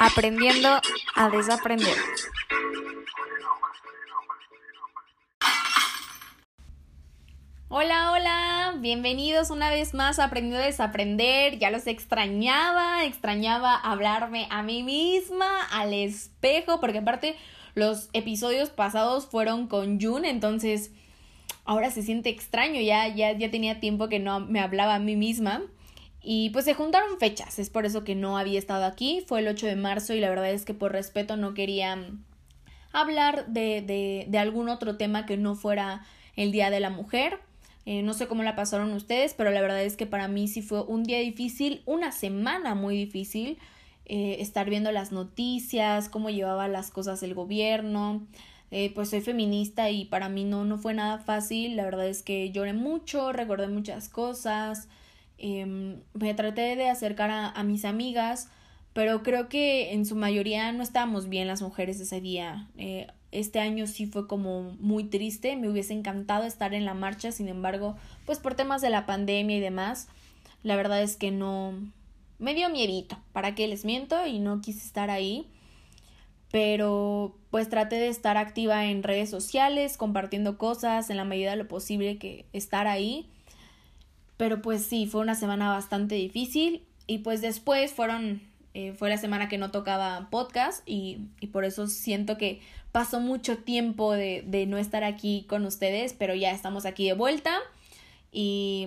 Aprendiendo a desaprender. Hola, hola, bienvenidos una vez más a Aprendiendo a Desaprender. Ya los extrañaba, extrañaba hablarme a mí misma, al espejo, porque aparte los episodios pasados fueron con Jun, entonces ahora se siente extraño, ya, ya, ya tenía tiempo que no me hablaba a mí misma. Y pues se juntaron fechas, es por eso que no había estado aquí, fue el 8 de marzo y la verdad es que por respeto no quería hablar de, de, de algún otro tema que no fuera el Día de la Mujer. Eh, no sé cómo la pasaron ustedes, pero la verdad es que para mí sí fue un día difícil, una semana muy difícil, eh, estar viendo las noticias, cómo llevaba las cosas el gobierno. Eh, pues soy feminista y para mí no, no fue nada fácil. La verdad es que lloré mucho, recordé muchas cosas. Em, me traté de acercar a, mis amigas, pero creo que en su mayoría no estábamos bien las mujeres ese día. Eh, este año sí fue como muy triste, me hubiese encantado estar en la marcha, sin embargo, pues por temas de la pandemia y demás, la verdad es que no me dio miedito, para qué les miento y no quise estar ahí. Pero pues traté de estar activa en redes sociales, compartiendo cosas en la medida de lo posible que estar ahí. Pero pues sí, fue una semana bastante difícil y pues después fueron, eh, fue la semana que no tocaba podcast y, y por eso siento que pasó mucho tiempo de, de, no estar aquí con ustedes, pero ya estamos aquí de vuelta y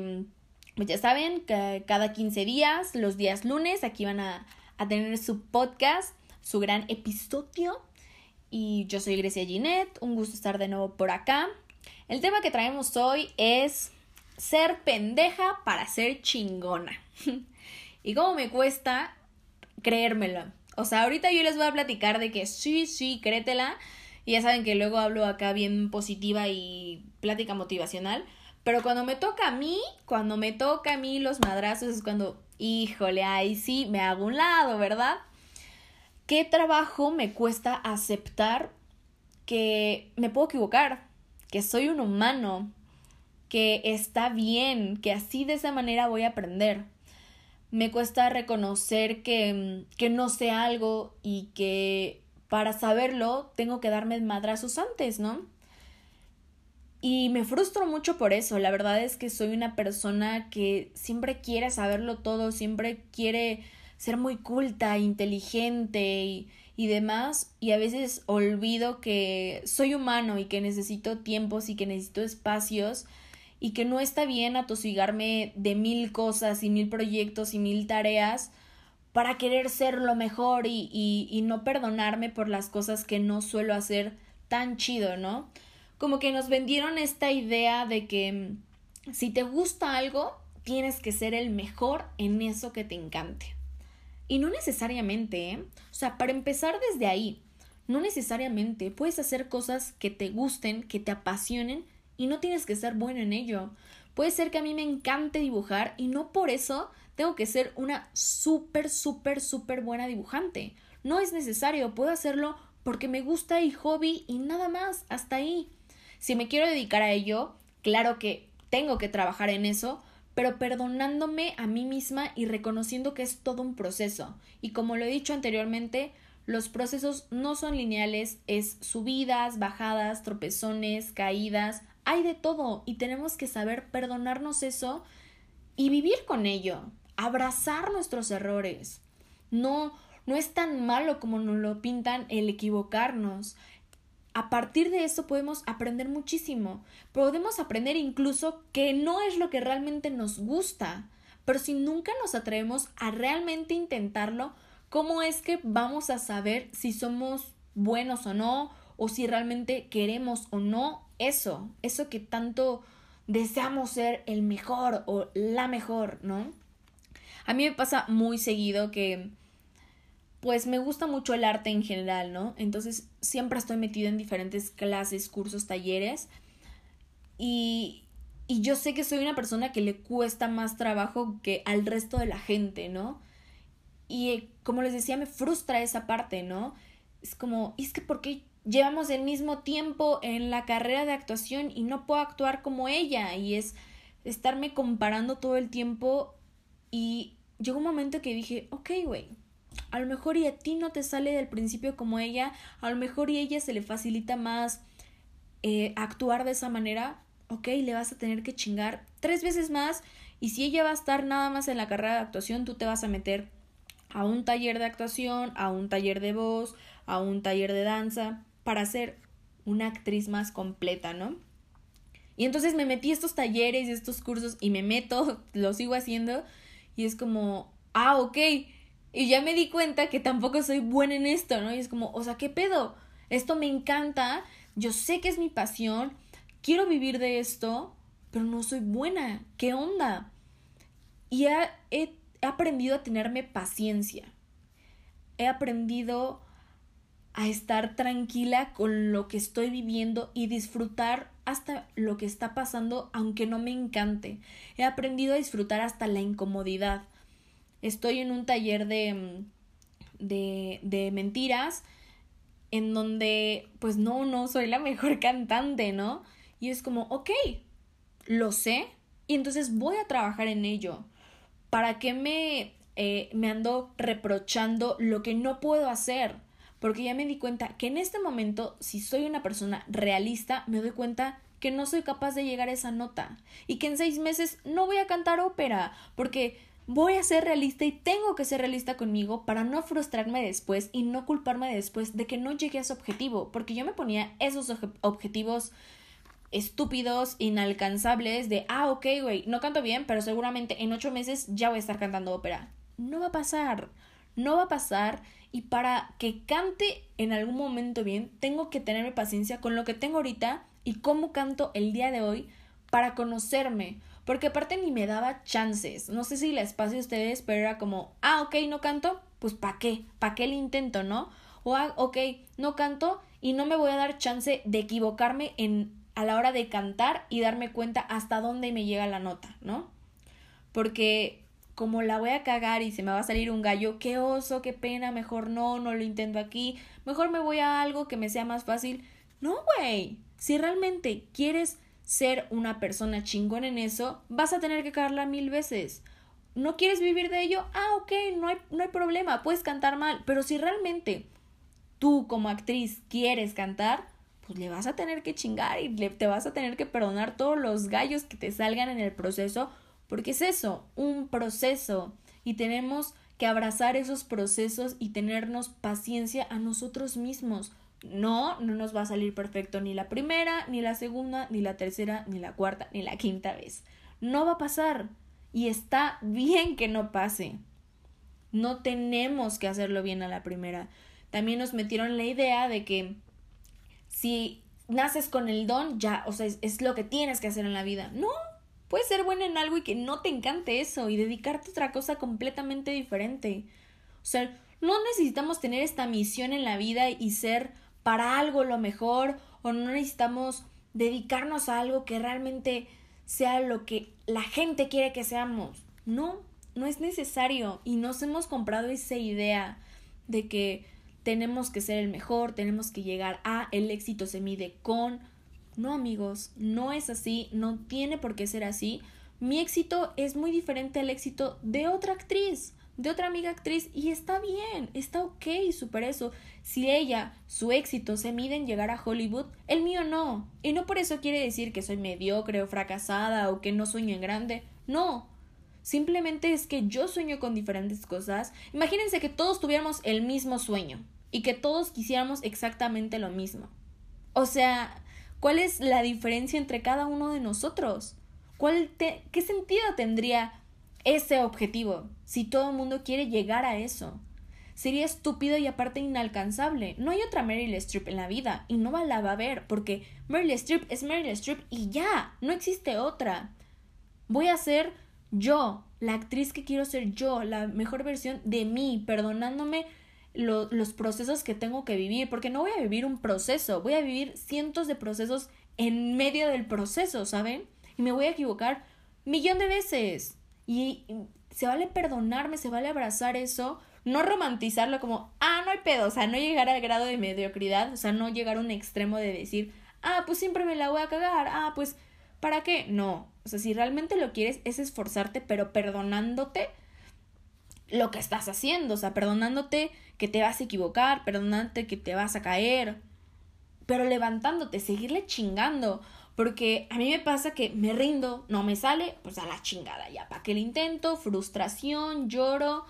pues ya saben que cada 15 días, los días lunes, aquí van a, a tener su podcast, su gran episodio y yo soy Grecia Ginette, un gusto estar de nuevo por acá. El tema que traemos hoy es ser pendeja para ser chingona. y cómo me cuesta creérmelo. O sea, ahorita yo les voy a platicar de que sí, sí, créetela. Y ya saben que luego hablo acá bien positiva y plática motivacional. Pero cuando me toca a mí, cuando me toca a mí los madrazos es cuando, híjole, ahí sí me hago un lado, ¿verdad? ¿Qué trabajo me cuesta aceptar que me puedo equivocar? Que soy un humano, que está bien, que así de esa manera voy a aprender. Me cuesta reconocer que, que no sé algo y que para saberlo tengo que darme madrazos antes, ¿no? Y me frustro mucho por eso. La verdad es que soy una persona que siempre quiere saberlo todo, siempre quiere ser muy culta, inteligente y, y demás. Y a veces olvido que soy humano y que necesito tiempos y que necesito espacios y que no está bien atosigarme de mil cosas y mil proyectos y mil tareas para querer ser lo mejor y, y, y, no perdonarme por las cosas que no suelo hacer tan chido, ¿no? Como que nos vendieron esta idea de que mm, si te gusta algo, tienes que ser el mejor en eso que te encante. Y no necesariamente, ¿eh? O sea, para empezar desde ahí, no necesariamente puedes hacer cosas que te gusten, que te apasionen y no tienes que ser bueno en ello. Puede ser que a mí me encante dibujar y no por eso tengo que ser una súper, súper, súper buena dibujante. No es necesario, puedo hacerlo porque me gusta y hobby y nada más, hasta ahí. Si me quiero dedicar a ello, claro que tengo que trabajar en eso, pero perdonándome a mí misma y reconociendo que es todo un proceso. Y como lo he dicho anteriormente, los procesos no son lineales, es subidas, bajadas, tropezones, caídas, hay de todo y tenemos que saber perdonarnos eso y vivir con ello, abrazar nuestros errores. No, no es tan malo como nos lo pintan el equivocarnos. A partir de eso podemos aprender muchísimo. Podemos aprender incluso que no es lo que realmente nos gusta. Pero si nunca nos atrevemos a realmente intentarlo, ¿cómo es que vamos a saber si somos buenos o no? O si realmente queremos o no eso, eso que tanto deseamos ser el mejor o la mejor, ¿no? A mí me pasa muy seguido que pues me gusta mucho el arte en general, ¿no? Entonces siempre estoy metido en diferentes clases, cursos, talleres y, y yo sé que soy una persona que le cuesta más trabajo que al resto de la gente, ¿no? Y como les decía, me frustra esa parte, ¿no? Es como, es que ¿por qué llevamos el mismo tiempo en la carrera de actuación y no puedo actuar como ella y es estarme comparando todo el tiempo y llegó un momento que dije, ok, güey, a lo mejor y a ti no te sale del principio como ella, a lo mejor y a ella se le facilita más eh, actuar de esa manera, ok, le vas a tener que chingar tres veces más y si ella va a estar nada más en la carrera de actuación, tú te vas a meter a un taller de actuación, a un taller de voz, a un taller de danza, para ser una actriz más completa, ¿no? Y entonces me metí a estos talleres y estos cursos y me meto, lo sigo haciendo y es como, ah, ok. Y ya me di cuenta que tampoco soy buena en esto, ¿no? Y es como, o sea, ¿qué pedo? Esto me encanta, yo sé que es mi pasión, quiero vivir de esto, pero no soy buena. ¿Qué onda? Y he, he aprendido a tenerme paciencia. He aprendido a estar tranquila con lo que estoy viviendo y disfrutar hasta lo que está pasando aunque no me encante. He aprendido a disfrutar hasta la incomodidad. Estoy en un taller de, mm, de, de mentiras en donde pues no, no soy la mejor cantante, ¿no? Y es como, ok, lo sé y entonces voy a trabajar en ello. ¿Para qué me, eh, me ando reprochando lo que no puedo hacer? Porque ya me di cuenta que en este momento, si soy una persona realista, me doy cuenta que no soy capaz de llegar a esa nota y que en seis meses no voy a cantar ópera, porque voy a ser realista y tengo que ser realista conmigo para no frustrarme después y no culparme después de que no llegué a ese objetivo, porque yo me ponía esos objetivos estúpidos, inalcanzables, de, ah, ok, güey, no canto bien, pero seguramente en ocho meses ya voy a estar cantando ópera. No va a pasar, no va a pasar y para que cante en algún momento bien, tengo que tenerme paciencia con lo que tengo ahorita y cómo canto el día de hoy para conocerme. Porque aparte ni me daba chances. No sé si les pase a ustedes, pero era como, ah, ok, no canto, pues ¿para qué? ¿Para qué el intento, no? O, ah, ok, no canto y no me voy a dar chance de equivocarme en, a la hora de cantar y darme cuenta hasta dónde me llega la nota, ¿no? Porque como la voy a cagar y se me va a salir un gallo, qué oso, qué pena, mejor no, no lo intento aquí, mejor me voy a algo que me sea más fácil. No, güey, si realmente quieres ser una persona chingón en eso, vas a tener que cagarla mil veces. ¿No quieres vivir de ello? Ah, ok, no hay, no hay problema, puedes cantar mal, pero si realmente tú como actriz quieres cantar, pues le vas a tener que chingar y le, te vas a tener que perdonar todos los gallos que te salgan en el proceso porque es eso, un proceso. Y tenemos que abrazar esos procesos y tenernos paciencia a nosotros mismos. No, no nos va a salir perfecto ni la primera, ni la segunda, ni la tercera, ni la cuarta, ni la quinta vez. No va a pasar. Y está bien que no pase. No tenemos que hacerlo bien a la primera. También nos metieron la idea de que si naces con el don, ya, o sea, es, es lo que tienes que hacer en la vida. No, Puedes ser buena en algo y que no te encante eso y dedicarte a otra cosa completamente diferente. O sea, no necesitamos tener esta misión en la vida y ser para algo lo mejor o no necesitamos dedicarnos a algo que realmente sea lo que la gente quiere que seamos. No, no es necesario y nos hemos comprado esa idea de que tenemos que ser el mejor, tenemos que llegar a, el éxito se mide con, no amigos, no es así, no tiene por qué ser así. Mi éxito es muy diferente al éxito de otra actriz, de otra amiga actriz, y está bien, está ok, super eso. Si ella, su éxito se mide en llegar a Hollywood, el mío no. Y no por eso quiere decir que soy mediocre o fracasada o que no sueño en grande. No. Simplemente es que yo sueño con diferentes cosas. Imagínense que todos tuviéramos el mismo sueño y que todos quisiéramos exactamente lo mismo. O sea, ¿Cuál es la diferencia entre cada uno de nosotros? ¿Cuál ¿Qué sentido tendría ese objetivo si todo el mundo quiere llegar a eso? Sería estúpido y aparte inalcanzable. No hay otra Meryl Streep en la vida y no la va a ver porque Meryl Streep es Meryl Streep y ya, no existe otra. Voy a ser yo, la actriz que quiero ser yo, la mejor versión de mí, perdonándome los procesos que tengo que vivir, porque no voy a vivir un proceso, voy a vivir cientos de procesos en medio del proceso, ¿saben? Y me voy a equivocar millón de veces. Y, se vale perdonarme, se vale abrazar eso, no romantizarlo como, ah, no hay pedo, o sea, no llegar al grado de mediocridad, o sea, no llegar a un extremo de decir, ah, pues siempre me la voy a cagar, ah, pues, ¿para qué? No, o sea, si realmente lo quieres es esforzarte, pero perdonándote lo que estás haciendo, o sea, perdonándote que te vas a equivocar, perdonándote que te vas a caer, pero levantándote, seguirle chingando. Porque a mí me pasa que me rindo, no me sale, pues a la chingada ya. ¿Para qué lo intento? Frustración, lloro.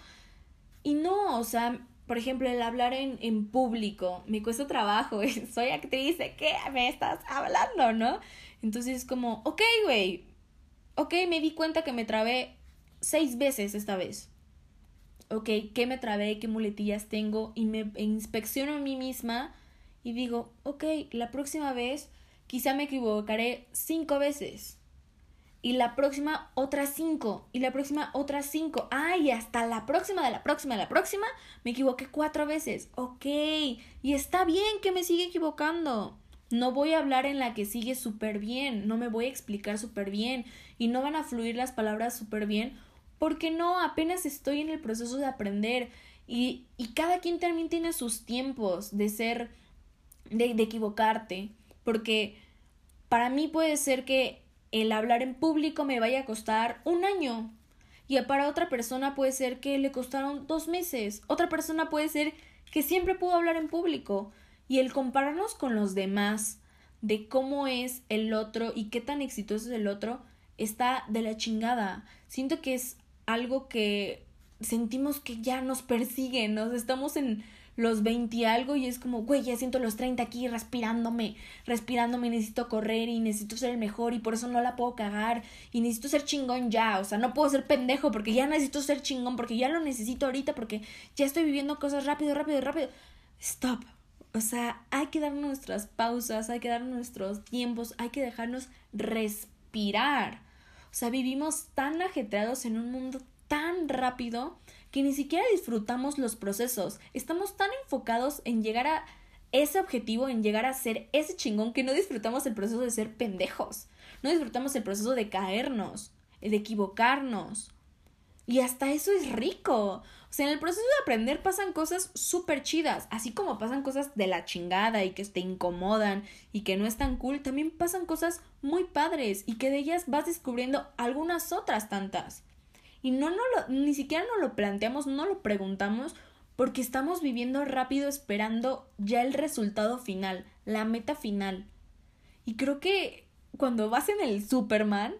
Y no, o sea, por ejemplo, el hablar en, en público me cuesta trabajo. Soy actriz, ¿de qué me estás hablando, no? Entonces es como, ok, güey. Ok, me di cuenta que me trabé seis veces esta vez. Ok, ¿qué me trabé? ¿Qué muletillas tengo? Y me inspecciono a mí misma y digo, ok, la próxima vez quizá me equivocaré cinco veces. Y la próxima otras cinco. Y la próxima otras cinco. Ay, hasta la próxima de la próxima de la próxima me equivoqué cuatro veces. Ok. Y está bien que me siga equivocando. No voy a hablar en la que sigue súper bien. No me voy a explicar súper bien. Y no van a fluir las palabras súper bien. Porque no, apenas estoy en el proceso de aprender. Y, y cada quien también tiene sus tiempos de ser de, de equivocarte, porque para mí puede ser que el hablar en público me vaya a costar un año y para otra persona puede ser que le costaron dos meses, otra persona puede ser que siempre pudo hablar en público y el compararnos con los demás de cómo es el otro y qué tan exitoso es el otro está de la chingada. Siento que es algo que sentimos que ya nos persigue, nos estamos en los 20 y algo y es como, güey, ya siento los 30 aquí respirándome, respirándome, necesito correr y necesito ser el mejor y por eso no la puedo cagar y necesito ser chingón ya, o sea, no puedo ser pendejo porque ya necesito ser chingón, porque ya lo necesito ahorita, porque ya estoy viviendo cosas rápido, rápido, rápido. Stop. O sea, hay que dar nuestras pausas, hay que dar nuestros tiempos, hay que dejarnos respirar. O sea, vivimos tan ajetreados en un mundo tan rápido que ni siquiera disfrutamos los procesos. Estamos tan enfocados en llegar a ese objetivo, en llegar a ser ese chingón, que no disfrutamos el proceso de ser pendejos. No disfrutamos el proceso de caernos, de equivocarnos. Y hasta eso es rico. O sea, en el proceso de aprender pasan cosas súper chidas, así como pasan cosas de la chingada y que te incomodan y que no están cool, también pasan cosas muy padres y que de ellas vas descubriendo algunas otras tantas. Y no, no ni siquiera nos lo planteamos, no lo preguntamos, porque estamos viviendo rápido esperando ya el resultado final, la meta final. Y creo que cuando vas en el Superman,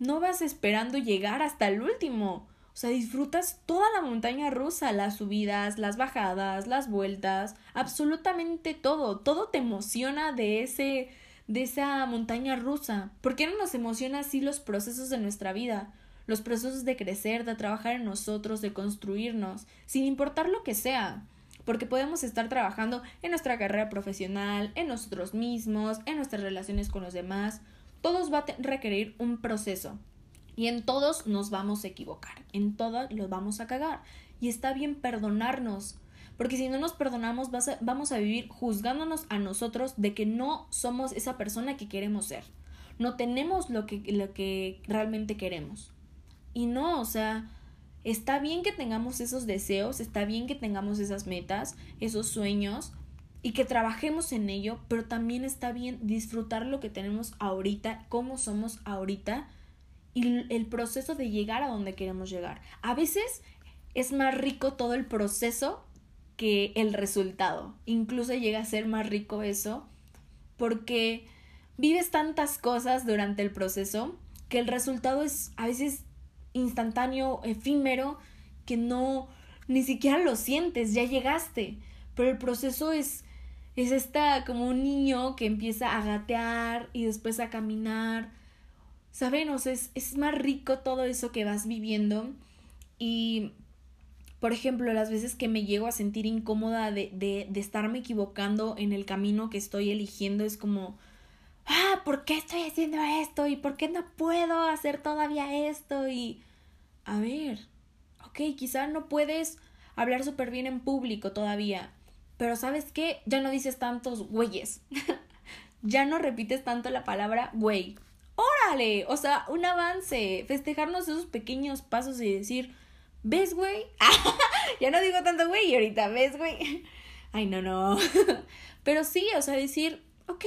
no vas esperando llegar hasta el último. O sea, disfrutas toda la montaña rusa, las subidas, las bajadas, las vueltas, absolutamente todo. Todo te emociona de ese de esa montaña rusa. ¿Por qué no nos emociona así los procesos de nuestra vida? los procesos de crecer, de trabajar en nosotros, de construirnos, sin importar lo que sea. Porque podemos estar trabajando en nuestra carrera profesional, en nosotros mismos, en nuestras relaciones con los demás. Todos va a requerir un proceso. Y en todos nos vamos a equivocar. En todos los vamos a cagar. Y está bien perdonarnos. Porque si no nos perdonamos, vamos a vivir juzgándonos a nosotros de que no somos esa persona que queremos ser. No tenemos lo que, lo que realmente queremos. Y no, o sea, está bien que tengamos esos deseos, está bien que tengamos esas metas, esos sueños y que trabajemos en ello, pero también está bien disfrutar lo que tenemos ahorita, cómo somos ahorita y el proceso de llegar a donde queremos llegar. A veces es más rico todo el proceso que el resultado. Incluso llega a ser más rico eso porque vives tantas cosas durante el proceso que el resultado es a veces instantáneo, efímero, que no, ni siquiera lo sientes, ya llegaste. Pero el proceso es, es esta como un niño que empieza a gatear y después a caminar. Saben, o sea, es, es más rico todo eso que vas viviendo. Y, por ejemplo, las veces que me llego a sentir incómoda de, de, de estarme equivocando en el camino que estoy eligiendo, es como, ah, ¿por qué estoy haciendo esto? ¿Y por qué no puedo hacer todavía esto? Y, a ver, ok, quizá no puedes hablar súper bien en público todavía, pero ¿sabes qué? Ya no dices tantos güeyes. ya no repites tanto la palabra güey. Órale, o sea, un avance, festejarnos esos pequeños pasos y decir, ¿ves, güey? ya no digo tanto güey ahorita, ¿ves, güey? Ay, no, no. Pero sí, o sea, decir, ok,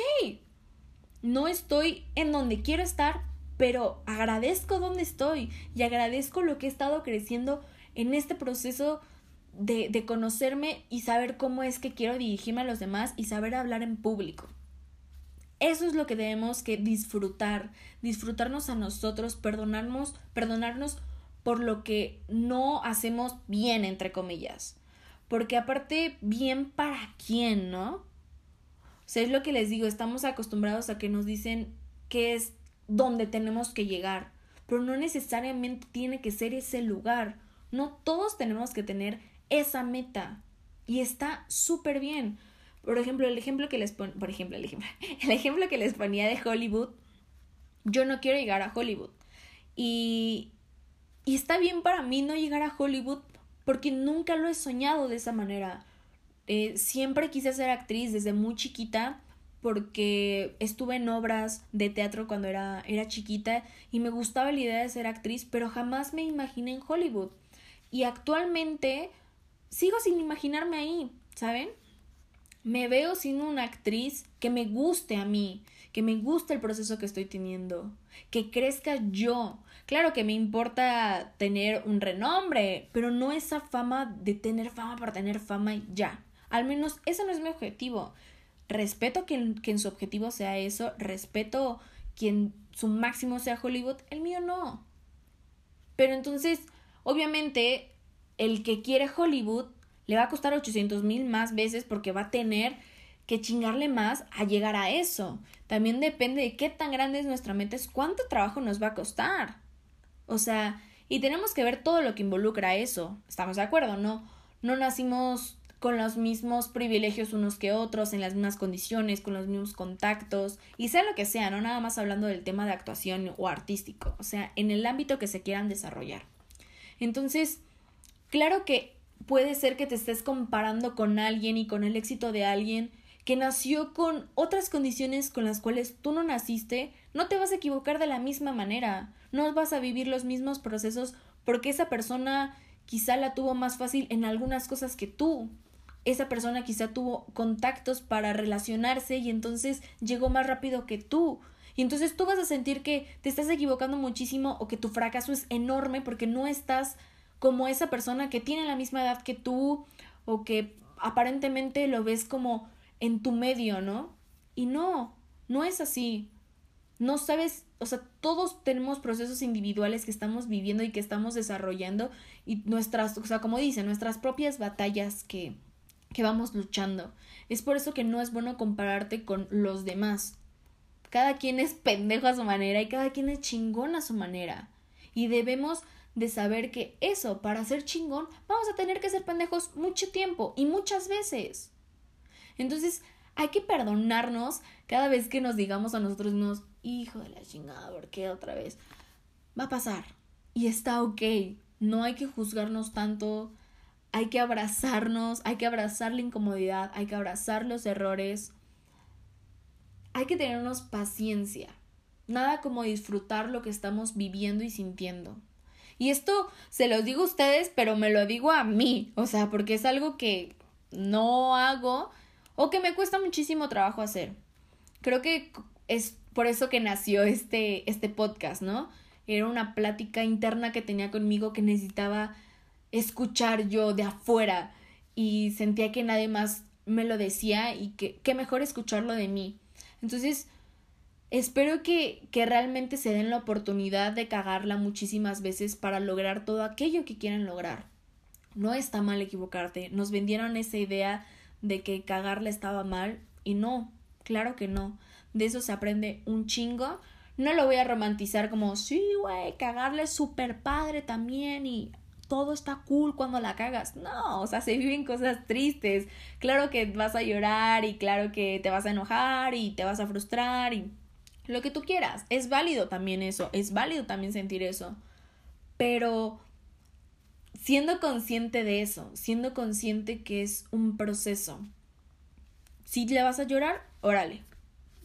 no estoy en donde quiero estar, pero agradezco donde estoy y agradezco lo que he estado creciendo en este proceso de, de conocerme y saber cómo es que quiero dirigirme a los demás y saber hablar en público. Eso es lo que debemos que disfrutar, disfrutarnos a nosotros, perdonarnos, perdonarnos por lo que no hacemos bien, entre comillas. Porque aparte, bien para quién, ¿no? O sea, es lo que les digo, estamos acostumbrados a que nos dicen que es donde tenemos que llegar, pero no necesariamente tiene que ser ese lugar. No todos tenemos que tener esa meta. Y está súper bien. Por ejemplo, el ejemplo que les pon por ejemplo, el ejemplo, el ejemplo que les ponía de Hollywood, yo no quiero llegar a Hollywood. Y, y está bien para mí no llegar a Hollywood porque nunca lo he soñado de esa manera. Eh, siempre quise ser actriz desde muy chiquita porque estuve en obras de teatro cuando era, era chiquita y me gustaba la idea de ser actriz, pero jamás me imaginé en Hollywood. Y actualmente sigo sin imaginarme ahí, ¿saben? Me veo siendo una actriz que me guste a mí, que me guste el proceso que estoy teniendo, que crezca yo. Claro que me importa tener un renombre, pero no esa fama de tener fama para tener fama ya. Al menos ese no es mi objetivo. Respeto que, que en su objetivo sea eso, respeto quien su máximo sea Hollywood, el mío no. Pero entonces, obviamente, el que quiere Hollywood le va a costar 800 mil más veces porque va a tener que chingarle más a llegar a eso. También depende de qué tan grande es nuestra meta, es cuánto trabajo nos va a costar. O sea, y tenemos que ver todo lo que involucra eso. ¿Estamos de acuerdo? No, no nacimos con los mismos privilegios unos que otros, en las mismas condiciones, con los mismos contactos, y sea lo que sea, no nada más hablando del tema de actuación o artístico, o sea, en el ámbito que se quieran desarrollar. Entonces, claro que puede ser que te estés comparando con alguien y con el éxito de alguien que nació con otras condiciones con las cuales tú no naciste, no te vas a equivocar de la misma manera, no vas a vivir los mismos procesos porque esa persona quizá la tuvo más fácil en algunas cosas que tú. Esa persona quizá tuvo contactos para relacionarse y entonces llegó más rápido que tú. Y entonces tú vas a sentir que te estás equivocando muchísimo o que tu fracaso es enorme porque no estás como esa persona que tiene la misma edad que tú o que aparentemente lo ves como en tu medio, ¿no? Y no, no es así. No sabes, o sea, todos tenemos procesos individuales que estamos viviendo y que estamos desarrollando y nuestras, o sea, como dice, nuestras propias batallas que, que vamos luchando. Es por eso que no es bueno compararte con los demás. Cada quien es pendejo a su manera y cada quien es chingón a su manera. Y debemos de saber que eso, para ser chingón, vamos a tener que ser pendejos mucho tiempo y muchas veces. Entonces, hay que perdonarnos cada vez que nos digamos a nosotros mismos, hijo de la chingada, ¿por qué otra vez? Va a pasar. Y está ok. No hay que juzgarnos tanto. Hay que abrazarnos, hay que abrazar la incomodidad, hay que abrazar los errores. Hay que tenernos paciencia. Nada como disfrutar lo que estamos viviendo y sintiendo. Y esto se los digo a ustedes, pero me lo digo a mí, o sea, porque es algo que no hago o que me cuesta muchísimo trabajo hacer. Creo que es por eso que nació este, este podcast, ¿no? Era una plática interna que tenía conmigo que necesitaba escuchar yo de afuera y sentía que nadie más me lo decía y que, que mejor escucharlo de mí. Entonces, Espero que, que realmente se den la oportunidad de cagarla muchísimas veces para lograr todo aquello que quieren lograr. No está mal equivocarte. Nos vendieron esa idea de que cagarla estaba mal y no, claro que no. De eso se aprende un chingo. No lo voy a romantizar como, sí, güey, cagarla es súper padre también y todo está cool cuando la cagas. No, o sea, se viven cosas tristes. Claro que vas a llorar y claro que te vas a enojar y te vas a frustrar y lo que tú quieras. Es válido también eso, es válido también sentir eso. Pero siendo consciente de eso, siendo consciente que es un proceso. Si le vas a llorar, órale.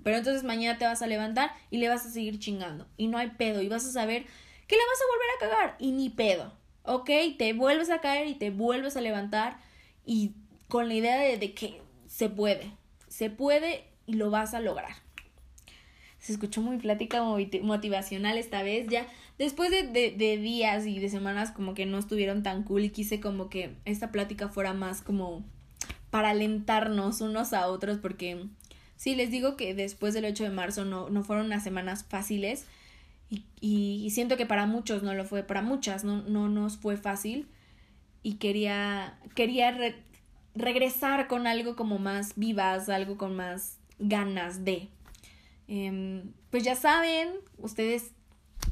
Pero entonces mañana te vas a levantar y le vas a seguir chingando. Y no hay pedo. Y vas a saber que le vas a volver a cagar. Y ni pedo. ¿Ok? Te vuelves a caer y te vuelves a levantar. Y con la idea de, de que se puede. Se puede y lo vas a lograr. Se escuchó muy plática motivacional esta vez. Ya después de, de, días y de semanas como que no estuvieron tan cool y quise como que esta plática fuera más como para alentarnos unos a otros porque sí, les digo que después del 8 de marzo no, no fueron unas semanas fáciles y, y, siento que para muchos no lo fue, para muchas no, no nos fue fácil y quería, quería regresar con algo como más vivas, algo con más ganas de. Em, pues ya saben, ustedes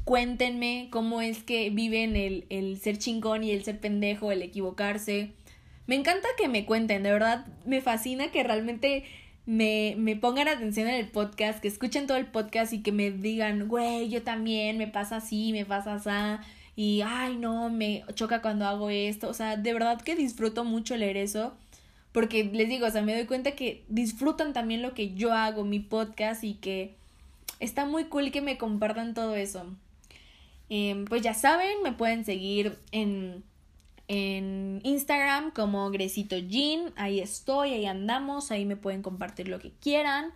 cuéntenme cómo es que viven el, el ser chingón y el ser pendejo, el equivocarse. Me encanta que me cuenten, de verdad me fascina que realmente me, me pongan atención en el podcast, que escuchen todo el podcast y que me digan, güey, yo también, me pasa así, me pasa así, y ay, no, me choca cuando hago esto. O sea, de verdad que disfruto mucho leer eso porque les digo, o sea, me doy cuenta que disfrutan también lo que yo hago, mi podcast y que está muy cool que me compartan todo eso. Em, pues ya saben, me pueden seguir en, en Instagram como Gresito Jean, ahí estoy, ahí andamos, ahí me pueden compartir lo que quieran.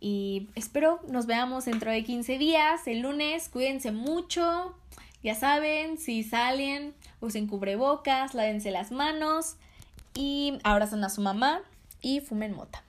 Y espero nos veamos dentro de 15 días, el lunes, cuídense mucho, ya saben, si salen, usen cubrebocas, lávense las manos y abrazan a su mamá y fumen mota.